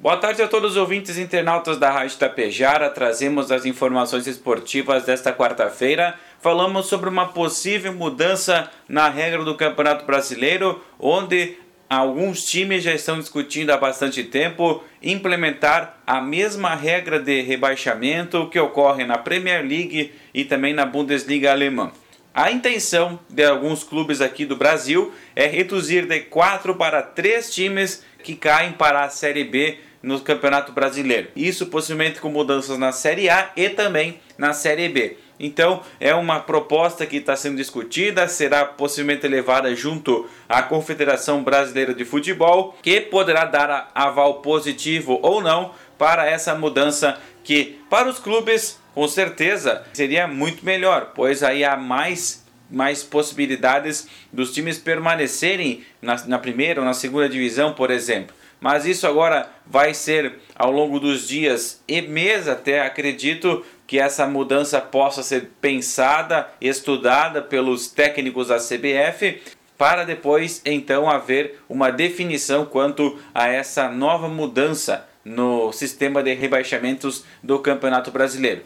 Boa tarde a todos os ouvintes internautas da Rádio Tapejara. Trazemos as informações esportivas desta quarta-feira. Falamos sobre uma possível mudança na regra do Campeonato Brasileiro, onde alguns times já estão discutindo há bastante tempo implementar a mesma regra de rebaixamento que ocorre na Premier League e também na Bundesliga alemã. A intenção de alguns clubes aqui do Brasil é reduzir de quatro para três times que caem para a Série B no Campeonato Brasileiro. Isso possivelmente com mudanças na Série A e também na Série B. Então, é uma proposta que está sendo discutida, será possivelmente levada junto à Confederação Brasileira de Futebol, que poderá dar aval positivo ou não para essa mudança que, para os clubes, com certeza seria muito melhor, pois aí há mais mais possibilidades dos times permanecerem na, na primeira ou na segunda divisão, por exemplo mas isso agora vai ser ao longo dos dias e meses até acredito que essa mudança possa ser pensada, estudada pelos técnicos da CBF para depois então haver uma definição quanto a essa nova mudança no sistema de rebaixamentos do Campeonato Brasileiro.